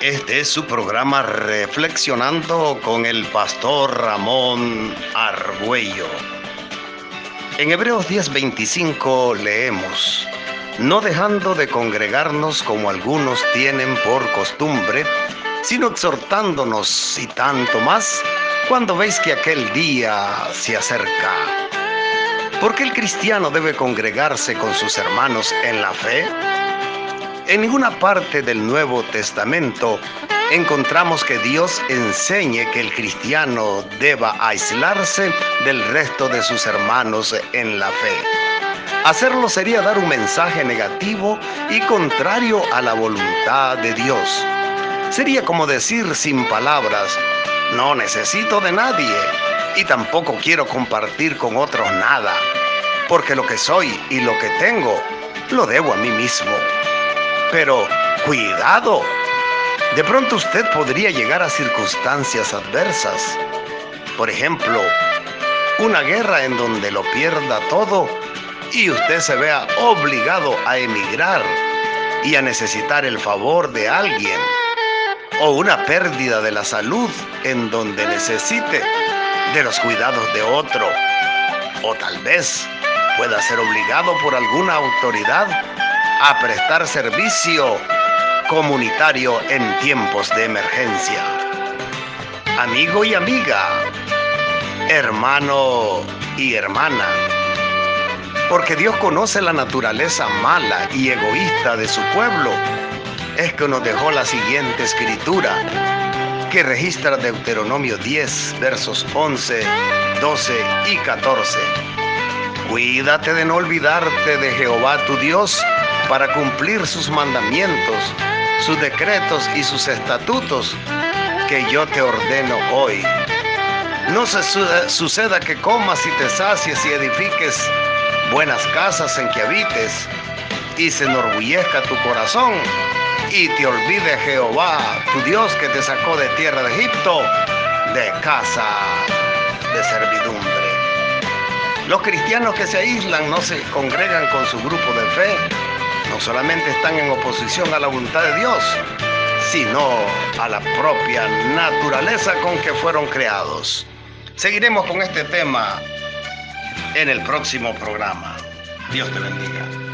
Este es su programa Reflexionando con el pastor Ramón Argüello. En Hebreos 10:25 leemos, no dejando de congregarnos como algunos tienen por costumbre, sino exhortándonos y tanto más cuando veis que aquel día se acerca. ¿Por qué el cristiano debe congregarse con sus hermanos en la fe? En ninguna parte del Nuevo Testamento encontramos que Dios enseñe que el cristiano deba aislarse del resto de sus hermanos en la fe. Hacerlo sería dar un mensaje negativo y contrario a la voluntad de Dios. Sería como decir sin palabras, no necesito de nadie y tampoco quiero compartir con otros nada, porque lo que soy y lo que tengo lo debo a mí mismo. Pero cuidado, de pronto usted podría llegar a circunstancias adversas. Por ejemplo, una guerra en donde lo pierda todo y usted se vea obligado a emigrar y a necesitar el favor de alguien. O una pérdida de la salud en donde necesite de los cuidados de otro. O tal vez pueda ser obligado por alguna autoridad a prestar servicio comunitario en tiempos de emergencia. Amigo y amiga, hermano y hermana, porque Dios conoce la naturaleza mala y egoísta de su pueblo, es que nos dejó la siguiente escritura que registra Deuteronomio 10, versos 11, 12 y 14. Cuídate de no olvidarte de Jehová tu Dios para cumplir sus mandamientos, sus decretos y sus estatutos que yo te ordeno hoy. No se suceda que comas y te sacies y edifiques buenas casas en que habites y se enorgullezca tu corazón y te olvide Jehová, tu Dios que te sacó de tierra de Egipto, de casa de servidumbre. Los cristianos que se aíslan no se congregan con su grupo de fe, no solamente están en oposición a la voluntad de Dios, sino a la propia naturaleza con que fueron creados. Seguiremos con este tema en el próximo programa. Dios te bendiga.